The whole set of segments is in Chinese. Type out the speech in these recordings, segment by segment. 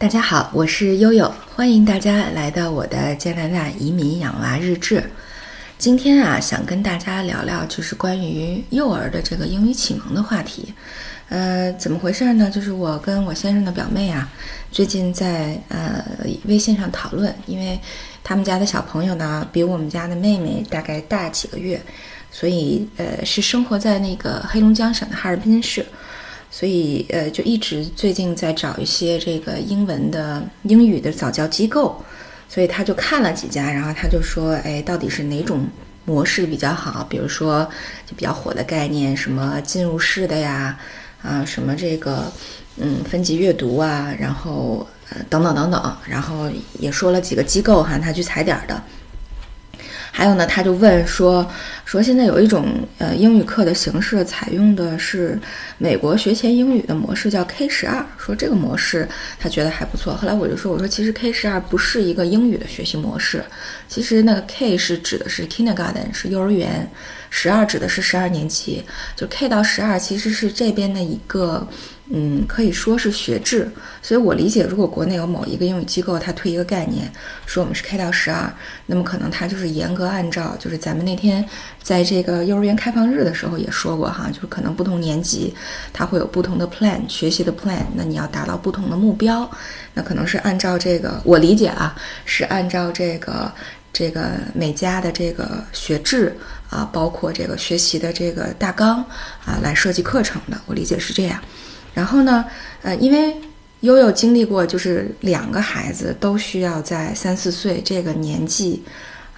大家好，我是悠悠，欢迎大家来到我的加拿大移民养娃日志。今天啊，想跟大家聊聊就是关于幼儿的这个英语启蒙的话题。呃，怎么回事呢？就是我跟我先生的表妹啊，最近在呃微信上讨论，因为他们家的小朋友呢比我们家的妹妹大概大几个月，所以呃是生活在那个黑龙江省的哈尔滨市。所以，呃，就一直最近在找一些这个英文的英语的早教机构，所以他就看了几家，然后他就说，哎，到底是哪种模式比较好？比如说，就比较火的概念，什么进入式的呀，啊，什么这个，嗯，分级阅读啊，然后呃，等等等等，然后也说了几个机构哈，他去踩点儿的。还有呢，他就问说说现在有一种呃英语课的形式，采用的是美国学前英语的模式，叫 K 十二。说这个模式他觉得还不错。后来我就说，我说其实 K 十二不是一个英语的学习模式，其实那个 K 是指的是 Kindergarten，是幼儿园；十二指的是十二年级，就 K 到十二其实是这边的一个。嗯，可以说是学制，所以我理解，如果国内有某一个英语机构，它推一个概念，说我们是 K 到十二，那么可能它就是严格按照，就是咱们那天在这个幼儿园开放日的时候也说过哈，就是可能不同年级它会有不同的 plan 学习的 plan，那你要达到不同的目标，那可能是按照这个，我理解啊，是按照这个这个每家的这个学制啊，包括这个学习的这个大纲啊来设计课程的，我理解是这样。然后呢，呃，因为悠悠经历过，就是两个孩子都需要在三四岁这个年纪，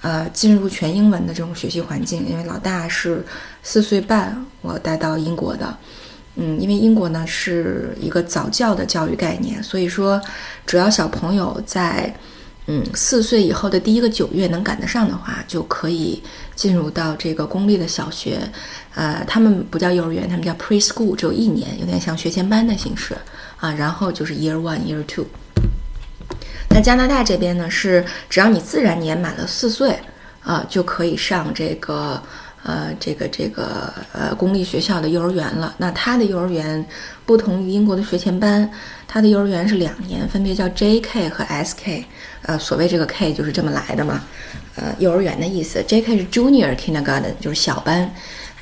呃，进入全英文的这种学习环境。因为老大是四岁半，我带到英国的，嗯，因为英国呢是一个早教的教育概念，所以说，只要小朋友在。嗯，四岁以后的第一个九月能赶得上的话，就可以进入到这个公立的小学。呃，他们不叫幼儿园，他们叫 preschool，只有一年，有点像学前班的形式啊。然后就是 year one、year two。那加拿大这边呢，是只要你自然年满了四岁啊，就可以上这个呃这个这个呃公立学校的幼儿园了。那他的幼儿园不同于英国的学前班，他的幼儿园是两年，分别叫 JK 和 SK。呃，所谓这个 K 就是这么来的嘛，呃，幼儿园的意思。JK 是 Junior Kindergarten，就是小班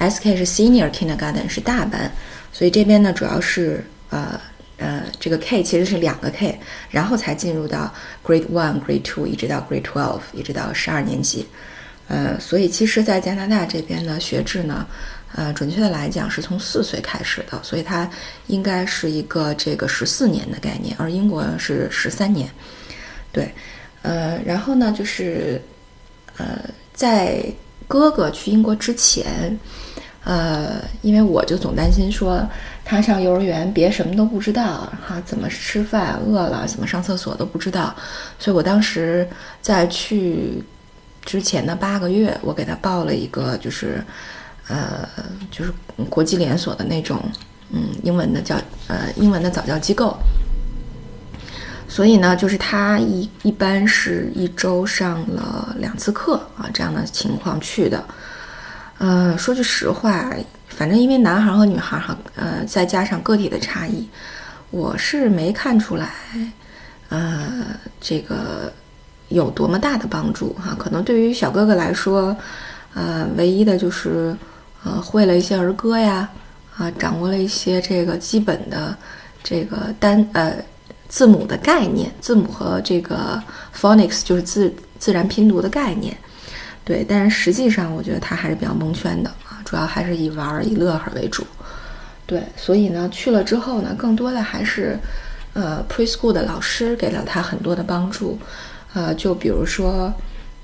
；SK 是 Senior Kindergarten，是大班。所以这边呢，主要是呃呃，这个 K 其实是两个 K，然后才进入到 Grade One、Grade Two，一直到 Grade Twelve，一直到十二年级。呃，所以其实，在加拿大这边的学制呢，呃，准确的来讲是从四岁开始的，所以它应该是一个这个十四年的概念，而英国是十三年。对，呃，然后呢，就是，呃，在哥哥去英国之前，呃，因为我就总担心说他上幼儿园别什么都不知道哈，怎么吃饭饿了怎么上厕所都不知道，所以我当时在去之前的八个月，我给他报了一个就是，呃，就是国际连锁的那种，嗯，英文的教呃英文的早教机构。所以呢，就是他一一般是一周上了两次课啊，这样的情况去的。呃，说句实话，反正因为男孩和女孩哈，呃，再加上个体的差异，我是没看出来，呃，这个有多么大的帮助哈。可能对于小哥哥来说，呃，唯一的就是呃，会了一些儿歌呀，啊，掌握了一些这个基本的这个单呃。字母的概念，字母和这个 phonics 就是自自然拼读的概念，对，但是实际上我觉得他还是比较蒙圈的啊，主要还是以玩儿以乐呵为主，对，所以呢去了之后呢，更多的还是呃 preschool 的老师给了他很多的帮助，呃，就比如说，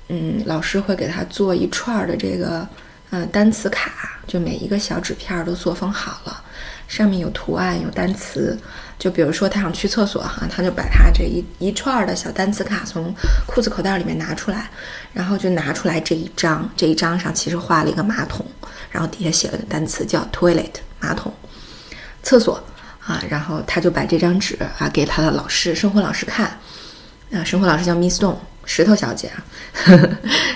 嗯，老师会给他做一串的这个呃单词卡，就每一个小纸片都作封好了，上面有图案有单词。就比如说他想去厕所哈，他就把他这一一串的小单词卡从裤子口袋里面拿出来，然后就拿出来这一张，这一张上其实画了一个马桶，然后底下写了个单词叫 toilet 马桶，厕所啊，然后他就把这张纸啊给他的老师生活老师看，啊，生活老师叫 Miss Stone 石头小姐啊，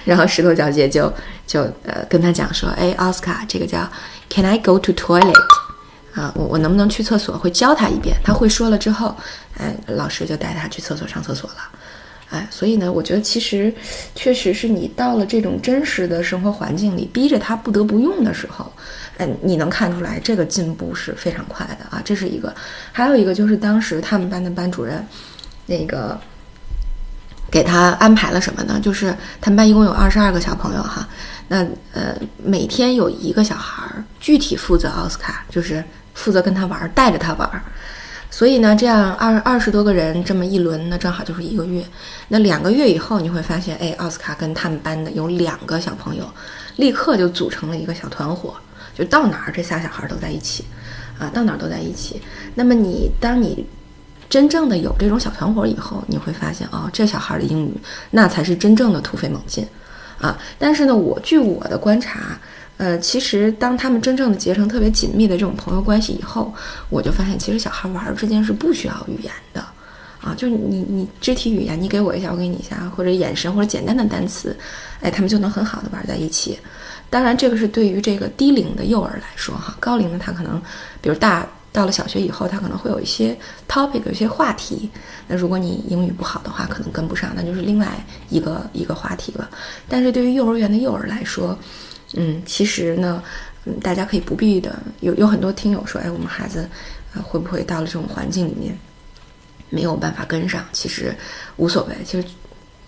然后石头小姐就就呃跟他讲说，哎，奥斯卡这个叫 Can I go to toilet？啊，我我能不能去厕所？会教他一遍，他会说了之后，哎，老师就带他去厕所上厕所了，哎，所以呢，我觉得其实确实是你到了这种真实的生活环境里，逼着他不得不用的时候，嗯，你能看出来这个进步是非常快的啊，这是一个，还有一个就是当时他们班的班主任，那个给他安排了什么呢？就是他们班一共有二十二个小朋友哈，那呃每天有一个小孩儿具体负责奥斯卡，就是。负责跟他玩，带着他玩，所以呢，这样二二十多个人这么一轮，那正好就是一个月。那两个月以后，你会发现，哎，奥斯卡跟他们班的有两个小朋友，立刻就组成了一个小团伙，就到哪儿这仨小孩都在一起，啊，到哪儿都在一起。那么你当你真正的有这种小团伙以后，你会发现，哦，这小孩的英语那才是真正的突飞猛进，啊。但是呢，我据我的观察。呃，其实当他们真正的结成特别紧密的这种朋友关系以后，我就发现，其实小孩玩之间是不需要语言的，啊，就是你你肢体语言，你给我一下，我给你一下，或者眼神或者简单的单词，哎，他们就能很好的玩在一起。当然，这个是对于这个低龄的幼儿来说哈，高龄的他可能，比如大到了小学以后，他可能会有一些 topic，有一些话题。那如果你英语不好的话，可能跟不上，那就是另外一个一个话题了。但是对于幼儿园的幼儿来说，嗯，其实呢，嗯，大家可以不必的。有有很多听友说，哎，我们孩子，呃，会不会到了这种环境里面，没有办法跟上？其实无所谓。其实，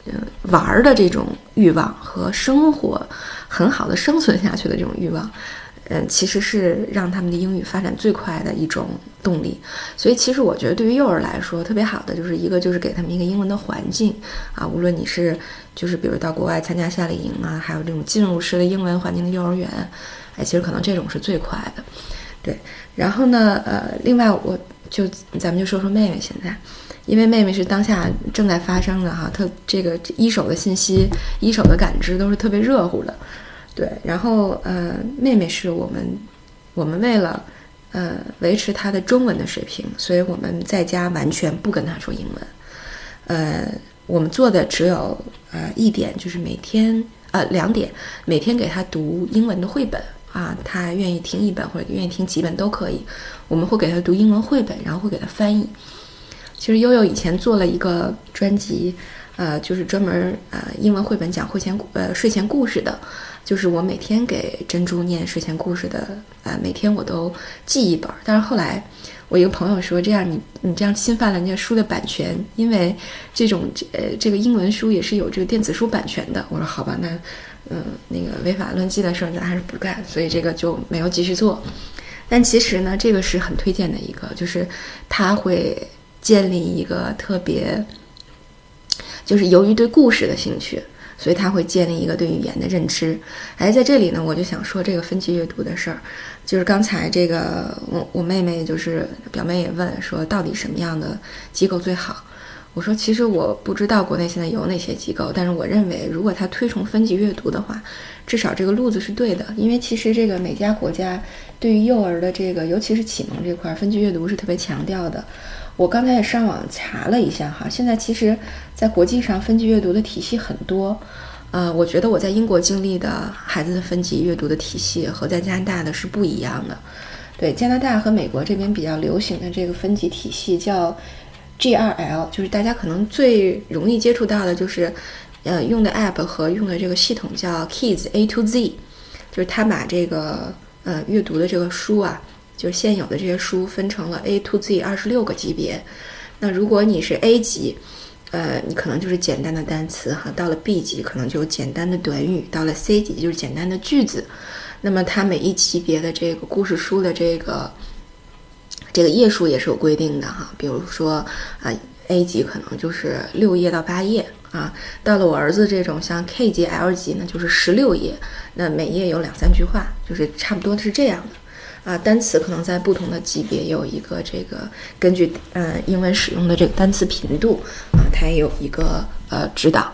嗯，玩的这种欲望和生活很好的生存下去的这种欲望。嗯，其实是让他们的英语发展最快的一种动力。所以，其实我觉得对于幼儿来说，特别好的就是一个就是给他们一个英文的环境啊。无论你是就是比如到国外参加夏令营啊，还有这种进入式的英文环境的幼儿园，哎，其实可能这种是最快的。对，然后呢，呃，另外我就咱们就说说妹妹现在，因为妹妹是当下正在发生的哈，特这个一手的信息、一手的感知都是特别热乎的。对，然后呃，妹妹是我们，我们为了呃维持她的中文的水平，所以我们在家完全不跟她说英文。呃，我们做的只有呃一点，就是每天呃两点，每天给她读英文的绘本啊，她愿意听一本或者愿意听几本都可以。我们会给她读英文绘本，然后会给她翻译。其实悠悠以前做了一个专辑，呃，就是专门呃英文绘本讲会前呃睡前故事的。就是我每天给珍珠念睡前故事的，呃，每天我都记一本。但是后来，我一个朋友说，这样你你这样侵犯了人家书的版权，因为这种呃这个英文书也是有这个电子书版权的。我说好吧，那嗯那个违法乱纪的事儿咱还是不干，所以这个就没有继续做。但其实呢，这个是很推荐的一个，就是他会建立一个特别，就是由于对故事的兴趣。所以他会建立一个对语言的认知。哎，在这里呢，我就想说这个分级阅读的事儿，就是刚才这个我我妹妹就是表妹也问说，到底什么样的机构最好？我说其实我不知道国内现在有哪些机构，但是我认为如果他推崇分级阅读的话，至少这个路子是对的。因为其实这个每家国家对于幼儿的这个，尤其是启蒙这块分级阅读是特别强调的。我刚才也上网查了一下哈，现在其实，在国际上分级阅读的体系很多，呃，我觉得我在英国经历的孩子的分级阅读的体系和在加拿大的是不一样的。对，加拿大和美国这边比较流行的这个分级体系叫 GRL，就是大家可能最容易接触到的就是，呃，用的 app 和用的这个系统叫 Kids A to Z，就是他把这个呃阅读的这个书啊。就现有的这些书分成了 A to Z 二十六个级别，那如果你是 A 级，呃，你可能就是简单的单词哈；到了 B 级，可能就简单的短语；到了 C 级，就是简单的句子。那么它每一级别的这个故事书的这个这个页数也是有规定的哈。比如说啊，A 级可能就是六页到八页啊；到了我儿子这种像 K 级、L 级呢，就是十六页，那每页有两三句话，就是差不多是这样的。啊，单词可能在不同的级别有一个这个根据嗯英文使用的这个单词频度啊，它也有一个呃指导。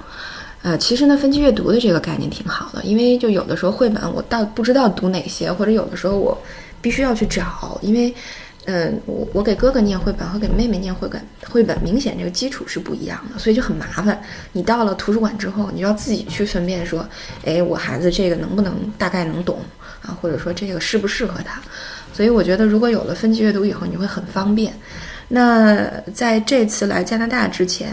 呃，其实呢，分级阅读的这个概念挺好的，因为就有的时候绘本我到不知道读哪些，或者有的时候我必须要去找，因为嗯，我我给哥哥念绘本和给妹妹念绘本，绘本明显这个基础是不一样的，所以就很麻烦。你到了图书馆之后，你就要自己去分辨说，哎，我孩子这个能不能大概能懂。啊，或者说这个适不适合他，所以我觉得如果有了分级阅读以后，你会很方便。那在这次来加拿大之前，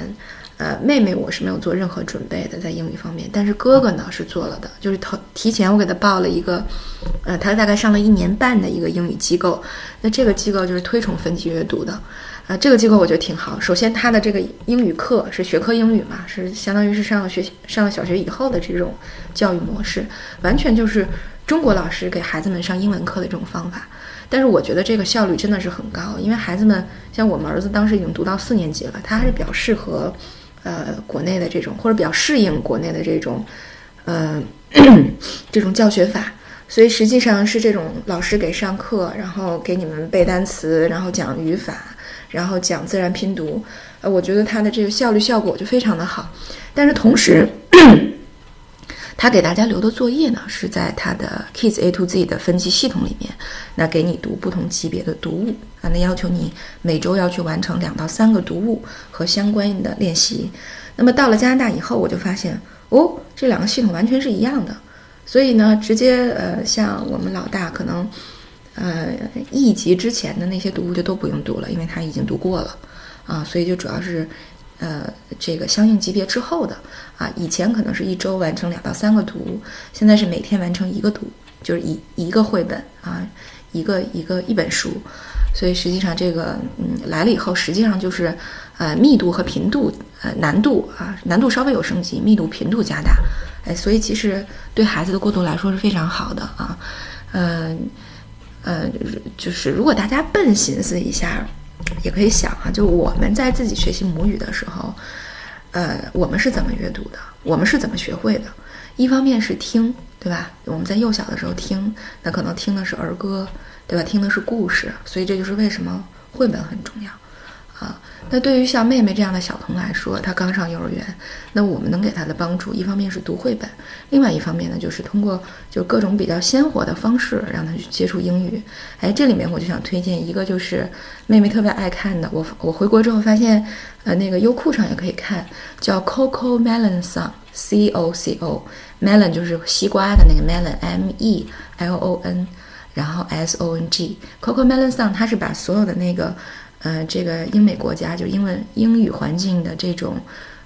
呃，妹妹我是没有做任何准备的在英语方面，但是哥哥呢是做了的，就是提提前我给他报了一个，呃，他大概上了一年半的一个英语机构，那这个机构就是推崇分级阅读的，啊，这个机构我觉得挺好。首先，他的这个英语课是学科英语嘛，是相当于是上了学上了小学以后的这种教育模式，完全就是中国老师给孩子们上英文课的这种方法。但是我觉得这个效率真的是很高，因为孩子们像我们儿子当时已经读到四年级了，他还是比较适合。呃，国内的这种或者比较适应国内的这种，呃，这种教学法，所以实际上是这种老师给上课，然后给你们背单词，然后讲语法，然后讲自然拼读，呃，我觉得它的这个效率效果就非常的好，但是同时。他给大家留的作业呢，是在他的 Kids A to Z 的分级系统里面，那给你读不同级别的读物啊，那要求你每周要去完成两到三个读物和相关的练习。那么到了加拿大以后，我就发现哦，这两个系统完全是一样的，所以呢，直接呃，像我们老大可能呃一级之前的那些读物就都不用读了，因为他已经读过了啊，所以就主要是。呃，这个相应级别之后的啊，以前可能是一周完成两到三个图，现在是每天完成一个图，就是一一个绘本啊，一个一个一本书，所以实际上这个嗯来了以后，实际上就是呃密度和频度呃难度啊难度稍微有升级，密度频度加大，哎，所以其实对孩子的过渡来说是非常好的啊，嗯呃就是如果大家笨寻思一下。也可以想啊，就我们在自己学习母语的时候，呃，我们是怎么阅读的？我们是怎么学会的？一方面是听，对吧？我们在幼小的时候听，那可能听的是儿歌，对吧？听的是故事，所以这就是为什么绘本很重要。啊，那对于像妹妹这样的小童来说，她刚上幼儿园，那我们能给她的帮助，一方面是读绘本，另外一方面呢，就是通过就各种比较鲜活的方式让她去接触英语。哎，这里面我就想推荐一个，就是妹妹特别爱看的，我我回国之后发现，呃，那个优酷上也可以看，叫 Coco Melon Song，C O C O，Melon 就是西瓜的那个 Melon，M E L O N，然后 S O N G，Coco Melon Song，它是把所有的那个。嗯，这个英美国家就英文英语环境的这种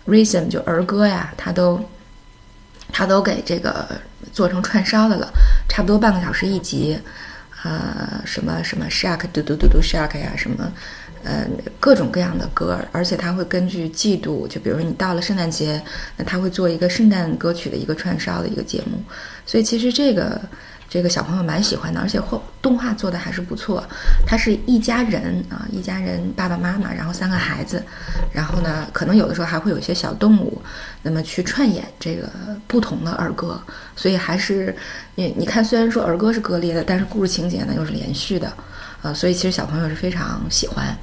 ，reason 就儿歌呀，它都它都给这个做成串烧的了，差不多半个小时一集，呃，什么什么 shark 嘟嘟嘟嘟 shark 呀，什么呃各种各样的歌，而且它会根据季度，就比如你到了圣诞节，那它会做一个圣诞歌曲的一个串烧的一个节目，所以其实这个。这个小朋友蛮喜欢的，而且后动画做的还是不错。他是一家人啊，一家人爸爸妈妈，然后三个孩子，然后呢，可能有的时候还会有一些小动物，那么去串演这个不同的儿歌。所以还是你你看，虽然说儿歌是割裂的，但是故事情节呢又是连续的，呃，所以其实小朋友是非常喜欢。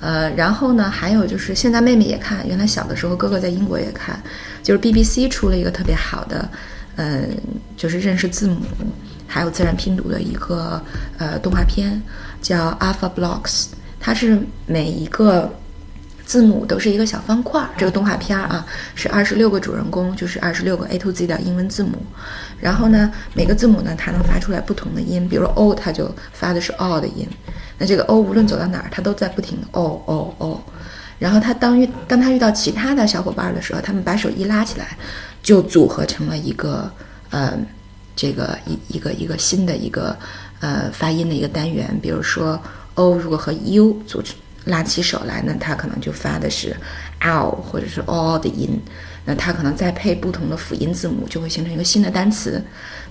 呃，然后呢，还有就是现在妹妹也看，原来小的时候哥哥在英国也看，就是 BBC 出了一个特别好的，嗯，就是认识字母。还有自然拼读的一个呃动画片，叫 Alpha Blocks，它是每一个字母都是一个小方块。这个动画片啊是二十六个主人公，就是二十六个 A to Z 的英文字母。然后呢，每个字母呢它能发出来不同的音，比如 O 它就发的是 O 的音。那这个 O 无论走到哪儿，它都在不停的 O O O。然后它当遇当它遇到其他的小伙伴的时候，他们把手一拉起来，就组合成了一个呃。这个一一个一个新的一个呃发音的一个单元，比如说 o 如果和 u 组成拉起手来，那它可能就发的是 l 或者是 o 的音，那它可能再配不同的辅音字母，就会形成一个新的单词。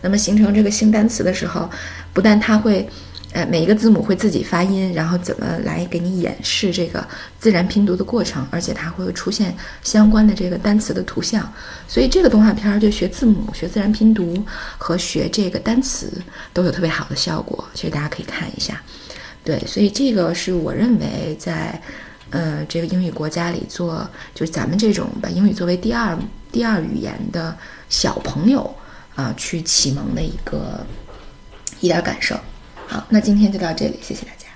那么形成这个新单词的时候，不但它会。呃，每一个字母会自己发音，然后怎么来给你演示这个自然拼读的过程，而且它会出现相关的这个单词的图像，所以这个动画片儿就学字母、学自然拼读和学这个单词都有特别好的效果。其实大家可以看一下，对，所以这个是我认为在呃这个英语国家里做，就是咱们这种把英语作为第二第二语言的小朋友啊去启蒙的一个一点感受。好，那今天就到这里，谢谢大家。